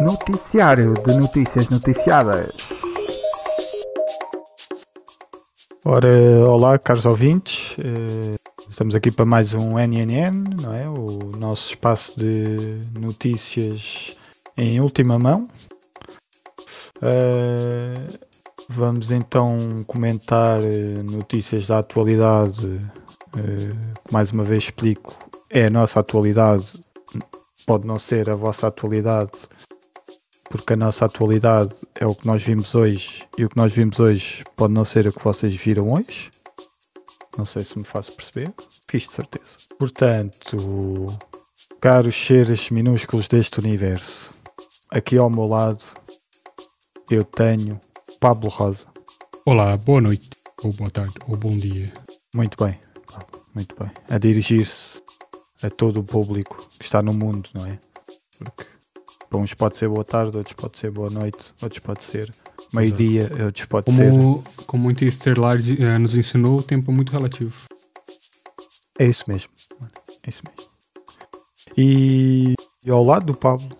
Noticiário de notícias noticiadas. Ora, olá, caros ouvintes. Eh, estamos aqui para mais um NNN, não é? O nosso espaço de notícias em última mão. Eh, vamos então comentar eh, notícias da atualidade. mais uma vez explico, é a nossa atualidade, pode não ser a vossa atualidade, porque a nossa atualidade é o que nós vimos hoje e o que nós vimos hoje pode não ser o que vocês viram hoje. Não sei se me faço perceber. Fiz de certeza. Portanto, caros seres minúsculos deste universo, aqui ao meu lado eu tenho Pablo Rosa. Olá, boa noite, ou boa tarde, ou bom dia. Muito bem, muito bem. A dirigir-se a todo o público que está no mundo, não é? Porque para uns pode ser boa tarde, outros pode ser boa noite, outros pode ser meio-dia, outros pode como, ser. Como o Interstellar uh, nos ensinou, o tempo é muito relativo. É isso mesmo. É isso mesmo. E, e ao lado do Pablo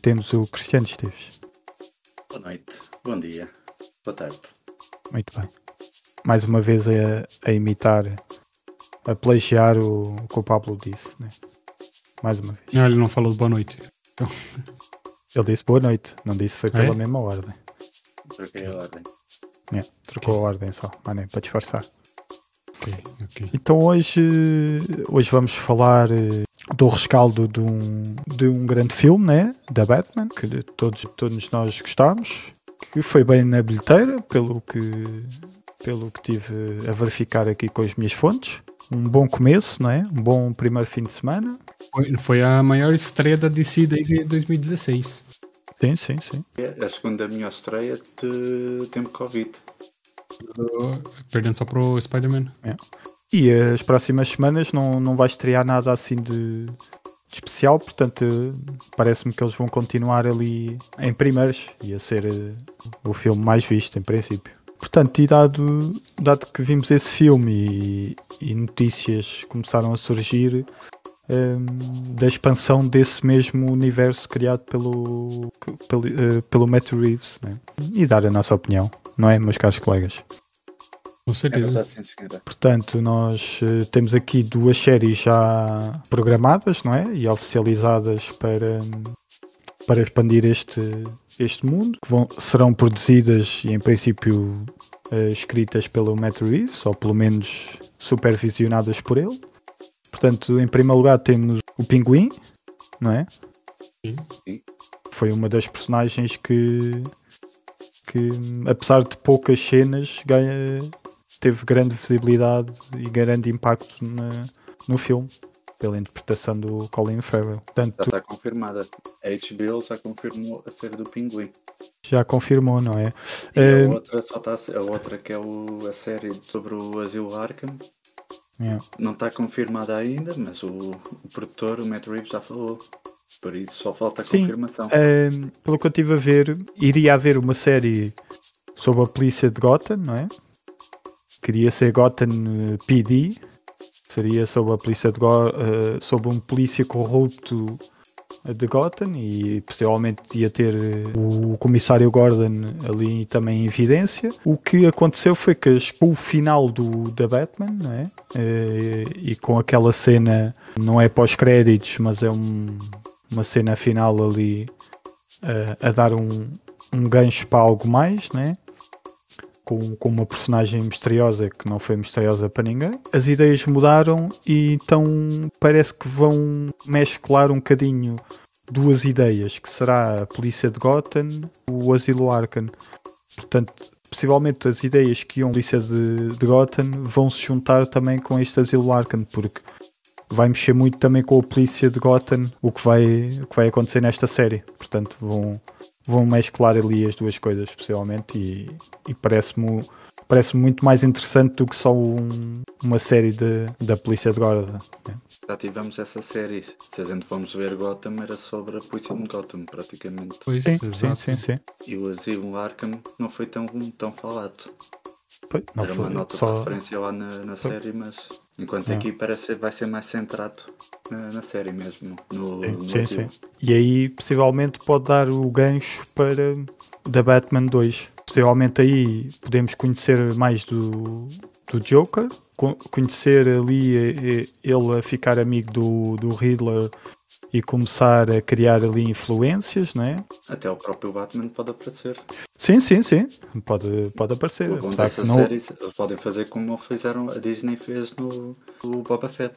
temos o Cristiano Esteves. Boa noite, bom dia, boa tarde. Muito bem. Mais uma vez a, a imitar, a plagiar o, o que o Pablo disse, né? Mais uma vez. Não, ele não falou boa noite. Então... Ele disse boa noite, não disse foi pela é? mesma ordem. Troquei a ordem. É, trocou okay. a ordem só, mané, para disfarçar. Okay, okay. Então hoje, hoje vamos falar eh, do rescaldo de um, de um grande filme, né? Da Batman, que todos, todos nós gostámos, que foi bem na bilheteira, pelo que, pelo que tive a verificar aqui com as minhas fontes. Um bom começo, não é? Um bom primeiro fim de semana. Foi, foi a maior estreia da DC desde 2016. Sim, sim, sim. É a segunda melhor estreia de tempo Covid. Perdendo só para o Spider-Man. É. E as próximas semanas não, não vai estrear nada assim de, de especial, portanto parece-me que eles vão continuar ali em primeiros e a ser uh, o filme mais visto em princípio. Portanto, e dado, dado que vimos esse filme e, e notícias começaram a surgir um, da expansão desse mesmo universo criado pelo, pelo, uh, pelo Matt Reeves né? e dar a nossa opinião, não é, meus caros colegas? Com certeza. É verdade, sim, Portanto, nós uh, temos aqui duas séries já programadas não é? e oficializadas para, para expandir este, este mundo, que vão, serão produzidas e, em princípio, uh, escritas pelo Matt Reeves, ou pelo menos supervisionadas por ele. Portanto, em primeiro lugar temos o Pinguim, não é? Sim. Sim. Foi uma das personagens que, que apesar de poucas cenas, ganha, teve grande visibilidade e grande impacto na, no filme pela interpretação do Colin Farrell. Portanto, já está confirmada. A HBO já confirmou a série do Pinguim. Já confirmou, não é? E uh, a outra só está a outra que é o, a série sobre o Asilo Arkham Yeah. Não está confirmada ainda, mas o, o, produtor, o Matt Reeves, já falou. Por isso só falta a Sim, confirmação. Uh, pelo que eu estive a ver, iria haver uma série sobre a polícia de Gotham, não é? Queria ser Gotham eh, PD. Seria sobre a polícia de Go uh, sobre um polícia corrupto de Gotham e possivelmente ia ter eh, o comissário Gordon ali também em evidência. O que aconteceu foi que com o final do, da Batman, é? Eh, e com aquela cena, não é pós-créditos, mas é um, uma cena final ali a, eh, a dar um, um gancho para algo mais, né? Com, com uma personagem misteriosa que não foi misteriosa para ninguém. As ideias mudaram e então parece que vão mesclar um bocadinho duas ideias, que será a polícia de Gotham, o asilo Arkham. Portanto, possivelmente as ideias que iam polícia de, de Gotham vão se juntar também com este asilo Arkham, porque vai mexer muito também com a polícia de Gotham, o que vai, o que vai acontecer nesta série. Portanto, vão, vão mesclar ali as duas coisas, possivelmente, e, e parece-me parece muito mais interessante do que só um, uma série de, da polícia de Gotham. Né? Já tivemos essa série. Se a gente fomos ver Gotham, era sobre a polícia de Gotham, praticamente. Pois, sim, sim, sim, sim, E o Asilo Arkham não foi tão, tão falado. Pois, não era foi, uma nota só... de referência lá na, na série, mas Enquanto É. aqui parece que vai ser mais centrado na, na série mesmo. No, no Sim, sim. E aí possivelmente pode dar o gancho para da Batman 2. Possivelmente aí podemos conhecer mais do, do Joker, co- conhecer ali eh, eh, ele a ficar amigo do, do Riddler e começar a criar ali influências, não é? Até o próprio Batman pode aparecer. Sim, sim, sim. Pode, pode aparecer. O bom dessa que não- série, eles podem fazer como fizeram, a Disney fez no, no Boba Fett.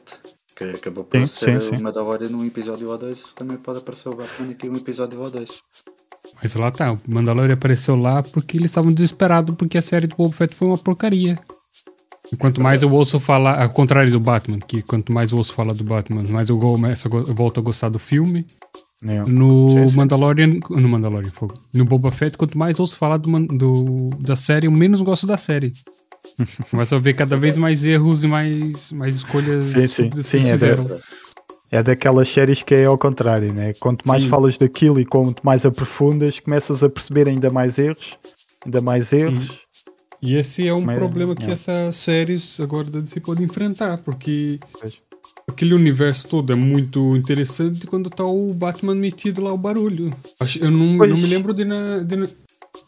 Que acabou por Sim, ser sim, sim. uma da hora num episódio ou dois. Também pode aparecer o Batman aqui um episódio ou dois. Mas lá tá, o Mandalorian apareceu lá porque eles estavam desesperados porque a série do Boba Fett foi uma porcaria. E quanto mais eu ouço falar, ao contrário do Batman, que quanto mais eu ouço falar do Batman, mais eu, começo eu volto a gostar do filme. Não. No Sim, sim. Mandalorian, no Mandalorian, fogo. no Boba Fett, quanto mais eu ouço falar do, do- da série, eu menos gosto da série. Começa a ver cada vez mais erros e mais, mais escolhas Sim, sim. estúpidas que Sim, é fizeram. É daquelas séries que é ao contrário, né? Quanto mais falas daquilo e quanto mais aprofundas, começas a perceber ainda mais erros, ainda mais erros. E esse é um Mas, problema que é. essas séries agora da DC podem enfrentar, porque aquele universo todo é muito interessante quando tá o Batman metido lá o barulho. Eu não, não me lembro de, na- de na-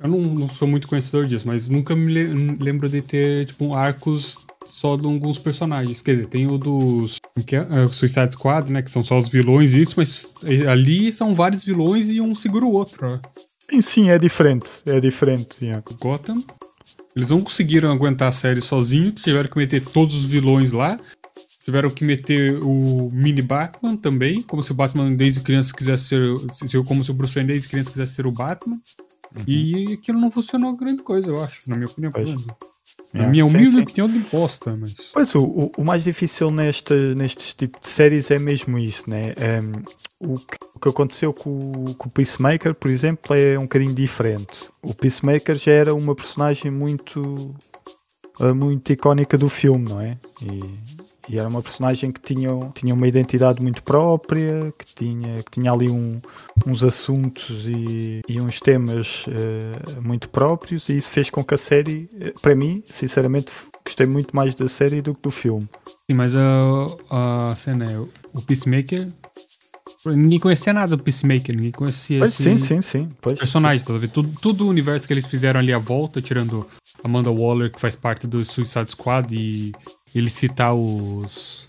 eu não, não sou muito conhecedor disso, mas nunca me le- lembro de ter tipo arcos só de alguns personagens. Quer dizer, tem o dos que é? É, o Suicide Squad, né, que são só os vilões e isso, mas eh, ali são vários vilões e um segura o outro. Sim, sim, é diferente. É diferente. yeah. Gotham. Eles não conseguiram aguentar a série sozinho, tiveram que meter todos os vilões lá. Tiveram que meter o mini Batman também, como se o Batman desde criança quisesse ser. se- Como se o Bruce Wayne desde criança quisesse ser o Batman. E aquilo não funcionou grande coisa, eu acho, na minha opinião. Menos. Na Yeah. minha humilde sim. opinião de bosta, mas. Pois o, o, mais difícil neste, nestes tipos de séries é mesmo isso, né? Um, o, que, o que aconteceu com, com o Peacemaker, por exemplo, é um bocadinho diferente. O Peacemaker já era uma personagem muito, uh, muito icónica do filme, não é? E, e era uma personagem que tinha, tinha uma identidade muito própria, que tinha, que tinha ali um- uns assuntos e, e uns temas uh, muito próprios, e isso fez com que a série, eh, para mim, sinceramente, gostei muito mais da série do que do filme. Sim, mas a, a cena é: o Peacemaker. Ninguém conhecia nada do Peacemaker, ninguém conhecia Pois, esse sim, sim, sim. Pois, personagens, tá vendo? Tudo, tudo o universo que eles fizeram ali à volta, tirando Amanda Waller, que faz parte do Suicide Squad, e ele citar os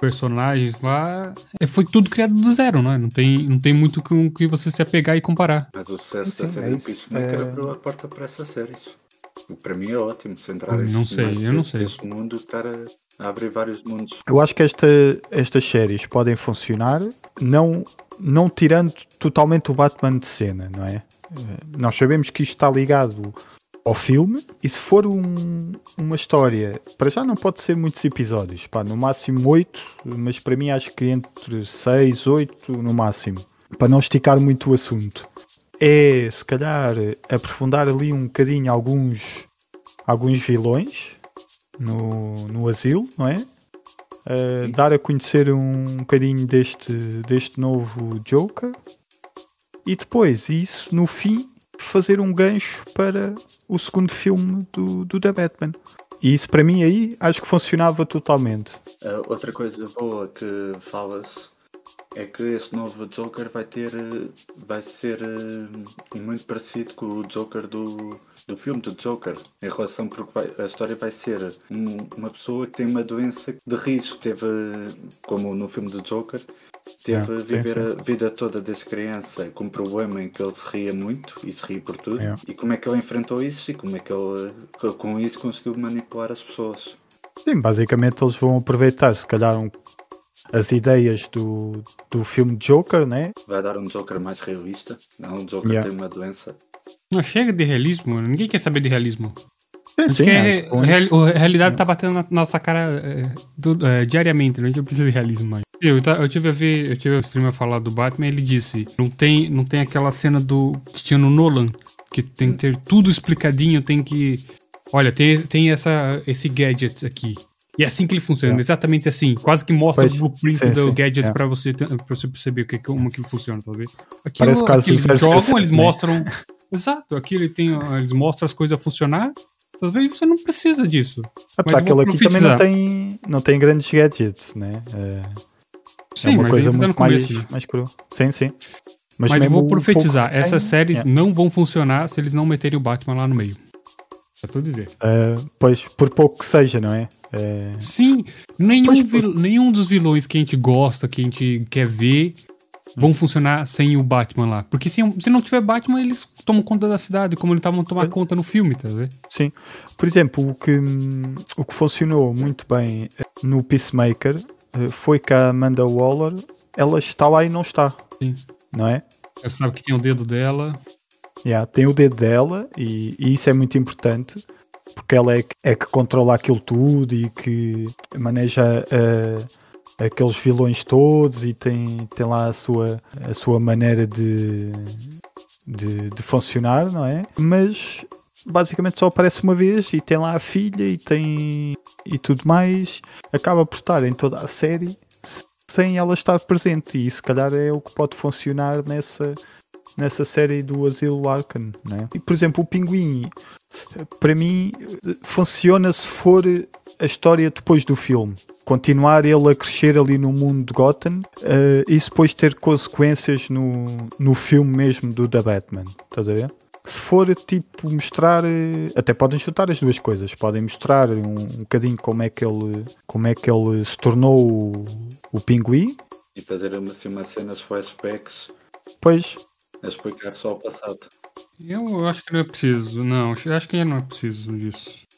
personagens lá, é, foi tudo criado do zero, né? Não tem, não tem muito com que você se apegar e comparar. Mas o sucesso Sim, da sim, série é do. Peacemaker É. abriu a porta para. O que Para mim é ótimo centrar Eu não sei, eu não sei. Esse mundo estar a, a abrir vários mundos. Eu acho que esta, estas séries podem funcionar não, não tirando totalmente o Batman de cena, não é? Nós sabemos que isto está ligado ao filme e se for um- uma história, para já não pode ser muitos episódios, pá, no máximo oito, mas para mim acho que entre seis, oito no máximo, para não esticar muito o assunto. É se calhar aprofundar ali um bocadinho alguns, alguns vilões no, no asilo, não é? Uh, dar a conhecer um bocadinho deste, deste novo Joker e depois, isso no fim, fazer um gancho para o segundo filme do, do The Batman. E isso para mim aí acho que funcionava totalmente. Ah, outra coisa boa que fala-se é que esse novo Joker vai ter vai ser eh, muito parecido com o Joker do, do filme do Joker em relação porque vai- a história vai ser um- uma pessoa que tem uma doença de risco teve como no filme do Joker teve a sim, viver sim. a vida toda desde criança com um problema em que ele se ria muito e se ria por tudo e como é que ele enfrentou isso e como é que ele com isso conseguiu manipular as pessoas Sim, basicamente eles vão aproveitar, se calhar, um- as ideias do, do filme Joker, né? vai dar um Joker mais realista não um Joker Yeah. tem uma doença Não chega de realismo, mano. ninguém quer saber de realismo. Sim, é- a, a realidade tá batendo na nossa cara é, do- é, diariamente, né? a gente não precisa de realismo mais. Eu, eu tive a ver, eu tive a streamer falar do Batman ele disse: não tem, não tem aquela cena do que tinha no Nolan, que tem que ter tudo explicadinho, tem que. Olha, tem, tem essa, esse gadget aqui. E é assim que ele funciona, É. exatamente assim. Quase que mostra Pois, o blueprint sim, do sim, gadget é. pra, você, pra você perceber o que, como que funciona, tá vendo? Aquilo, Parece quase aqui eles o 007, jogam, eles né? mostram. Exato, aqui ele tem, eles mostram as coisas a funcionar. Talvez você não precisa disso. Apesar Mas que eu ele aqui também não tem, não tem grandes gadgets, né? É, Sim, é uma mas coisa ainda tá muito mais, começo. né? mais cru. Sim, sim. Mas, eu mesmo vou profetizar, que essas tem- séries é. não vão funcionar se eles não meterem o Batman lá no meio. Já tô dizendo. É, pois, por pouco que seja, não é? É, Sim, nenhum, Pois, vil- nenhum dos vilões que a gente gosta, que a gente quer ver, vão funcionar sem o Batman lá. Porque se, se não tiver Batman, eles tomam conta da cidade, como eles estavam tomar Pois. conta no filme, tá vendo? Sim. Por exemplo, o que, o que funcionou muito bem eh, no Peacemaker eh, foi que a Amanda Waller ela está lá e não está. Sim. Não é? Você sabe que tem o dedo dela. Yeah, tem o dedo dela e, e isso é muito importante porque ela é que, é que controla aquilo tudo e que maneja eh, aqueles vilões todos e tem, tem lá a sua, a sua maneira de, de, de funcionar, não é? Mas basicamente só aparece uma vez e tem lá a filha e tem e tudo mais. Acaba por estar em toda a série sem ela estar presente e se calhar é o que pode funcionar nessa nessa série do Asilo Arkham, né? E por exemplo, o Pinguim para mim funciona se for a história depois do filme. Continuar ele a crescer ali no mundo de Gotham eh, e depois ter consequências no, no filme mesmo do The Batman. Estás a ver? Se for tipo mostrar, eh, até podem chutar as duas coisas. Podem mostrar um, um bocadinho como é que ele, como é que ele se tornou o, o Pinguim. E fazer uma, assim, uma cena flashbacks Pois, a explicar só o passado. Eu acho que não é preciso, não. Acho que não é preciso disso.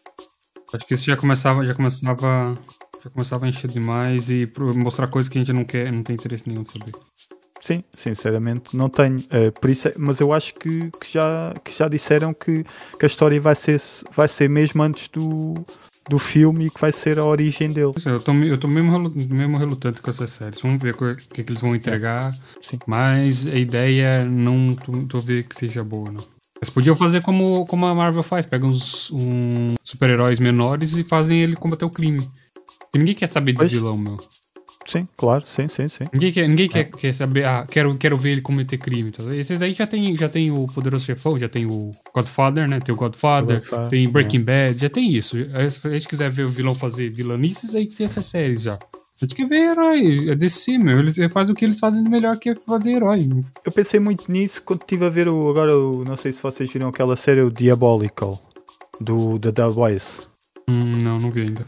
Acho que isso já começava, já começava, já começava a encher demais e mostrar coisas que a gente não quer, não tem interesse nenhum de saber. Sim, sinceramente não tenho. Eh, por isso é- mas eu acho que, que já, que já disseram que, que a história vai ser, vai ser mesmo antes do, do filme e que vai ser a origem dele. É, Eu tô, eu tô mesmo, mesmo relutante com essas séries. Vamos ver o que, que, eles vão entregar. Sim. Mas a ideia não tô, tô ver que seja boa, não. Eles podiam fazer como, como a Marvel faz, pegam uns um, super-heróis menores e fazem ele combater o crime. E ninguém quer saber de Pois. vilão, meu. Sim, claro, sim, sim, sim. Ninguém quer, ninguém quer, quer saber, ah, quero, quero ver ele cometer crime. Tá? Esses aí já tem, já tem o Poderoso Chefão, já tem o Godfather, né? Tem o Godfather, Godfather, tem é. Breaking Bad, já tem isso. Aí, Se a gente quiser ver o vilão fazer vilanices, aí tem essas séries já. A gente quer ver herói, é DC, meu. Eles fazem o que eles fazem de melhor que é fazer herói. Eu pensei muito nisso quando estive a ver o. Agora, o, não sei se vocês viram aquela série, o Diabolical, do The The Voice. Hum, não, não vi ainda.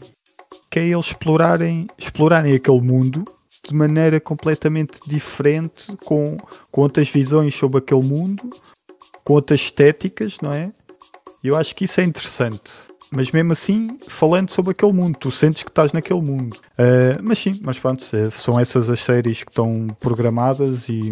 Que é eles explorarem, explorarem aquele mundo de maneira completamente diferente, com, com outras visões sobre aquele mundo, com outras estéticas, não é? E eu acho que isso é interessante. Mas mesmo assim, falando sobre aquele mundo, tu sentes que estás naquele mundo. Ah, mas sim, mas pronto, são essas as séries que estão programadas e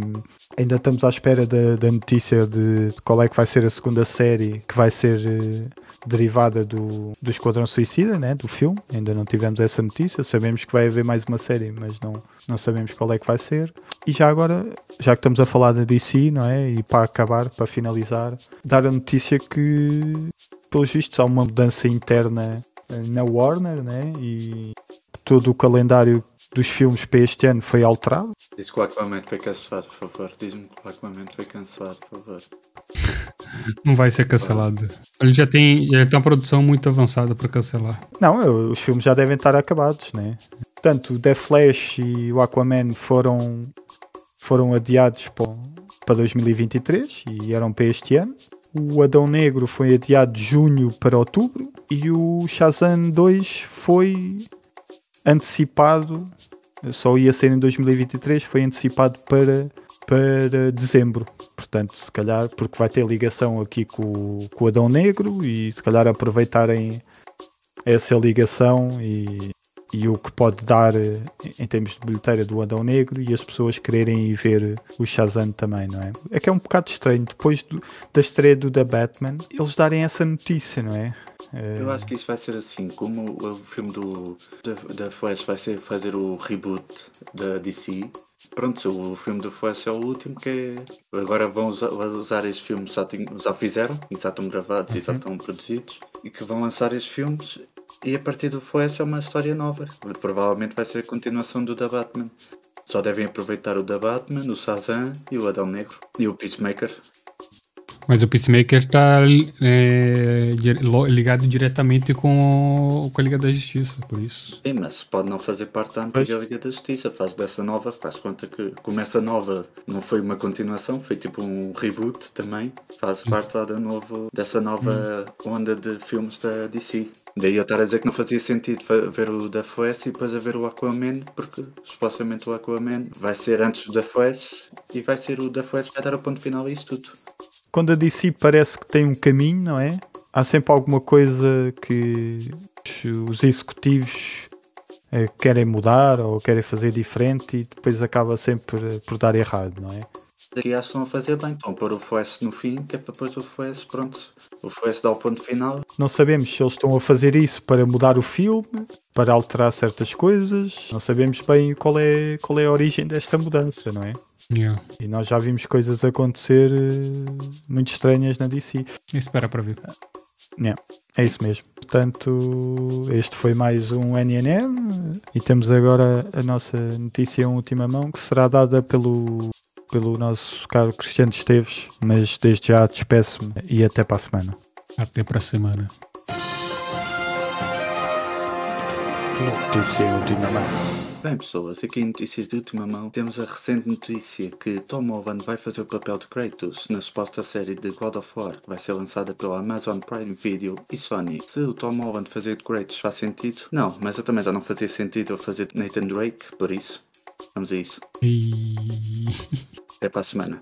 ainda estamos à espera da, da notícia de, de qual é que vai ser a segunda série que vai ser eh, derivada do, do Esquadrão Suicida, né, do filme. Ainda não tivemos essa notícia. Sabemos que vai haver mais uma série, mas não, não sabemos qual é que vai ser. E já agora, já que estamos a falar da DC, não é? E para acabar, para finalizar, dar a notícia que, pelos vistos, há uma mudança interna eh, na Warner, né? E todo o calendário dos filmes para este ano foi alterado. Diz que o Aquaman foi cancelado, por favor. Diz-me que o Aquaman foi cancelado, por favor. Não vai ser cancelado. Ele já tem, já tem uma produção muito avançada para cancelar. Não, eu- os filmes já devem estar acabados, né? Portanto, o The Flash e o Aquaman foram, foram adiados para, para 2023 e eram para este ano. O Adão Negro foi adiado de junho para outubro e o Shazam 2 foi antecipado, só ia ser em 2023, foi antecipado para, para dezembro. Portanto, se calhar, porque vai ter ligação aqui com, com o Adão Negro e se calhar aproveitarem essa ligação e, e o que pode dar eh, em termos de bilheteira do Adão Negro e as pessoas quererem ir ver o Shazam também, não é? É que é um bocado estranho, depois do- da estreia do The Batman, eles darem essa notícia, não é? Eh, Eu acho que isso vai ser assim, como o filme do da, da Flash vai ser fazer o reboot da DC. Pronto, o filme do Flash é o último que é. Agora vão usar, usar estes filmes, já, já fizeram, já estão gravados e já estão produzidos, e que vão lançar estes filmes e a partir do Flash é uma história nova. Provavelmente vai ser a continuação do da Batman. Só devem aproveitar o da Batman, o Shazam e o Adão Negro e o Peacemaker. Mas o Peacemaker tá é, ligado diretamente com, com a Liga da Justiça, por isso. Sim, mas pode não fazer parte da antiga Liga da Justiça, faz dessa nova, faz conta que começa nova, não foi uma continuação, foi tipo um reboot também, faz hum. parte da novo, dessa nova hum. onda de filmes da DC. Daí eu estar a dizer que não fazia sentido ver o da Flash e depois a ver o Aquaman, porque supostamente o Aquaman vai ser antes do da Flash e vai ser o da Flash que vai dar o ponto final a isso tudo quando a DC parece que tem um caminho, não é? Há sempre alguma coisa que os executivos eh, querem mudar ou querem fazer diferente e depois acaba sempre por dar errado, não é? Aqui acho que estão a fazer bem, estão a pôr o Flash no fim, que é para depois o Flash, pronto, o Flash dá o ponto final. Não sabemos se eles estão a fazer isso para mudar o filme, para alterar certas coisas, não sabemos bem qual é, qual é a origem desta mudança, não é? Yeah. E nós já vimos coisas acontecer uh, muito estranhas na DC. Espera para ver. Yeah. É isso mesmo. Portanto, este foi mais um NNM e temos agora a nossa notícia em última mão que será dada pelo, pelo nosso caro Cristiano Esteves, mas desde já despeço-me e até para a semana. Até para a semana. Notícia em última mão. Bem pessoas, aqui em notícias de última mão temos a recente notícia que Tom Holland vai fazer o papel de Kratos na suposta série de God of War que vai ser lançada pela Amazon Prime Video e Sony. Se o Tom Holland fazer de Kratos faz sentido? Não, mas eu também já não fazia sentido eu fazer de Nathan Drake, por isso, vamos a isso. Até para a semana.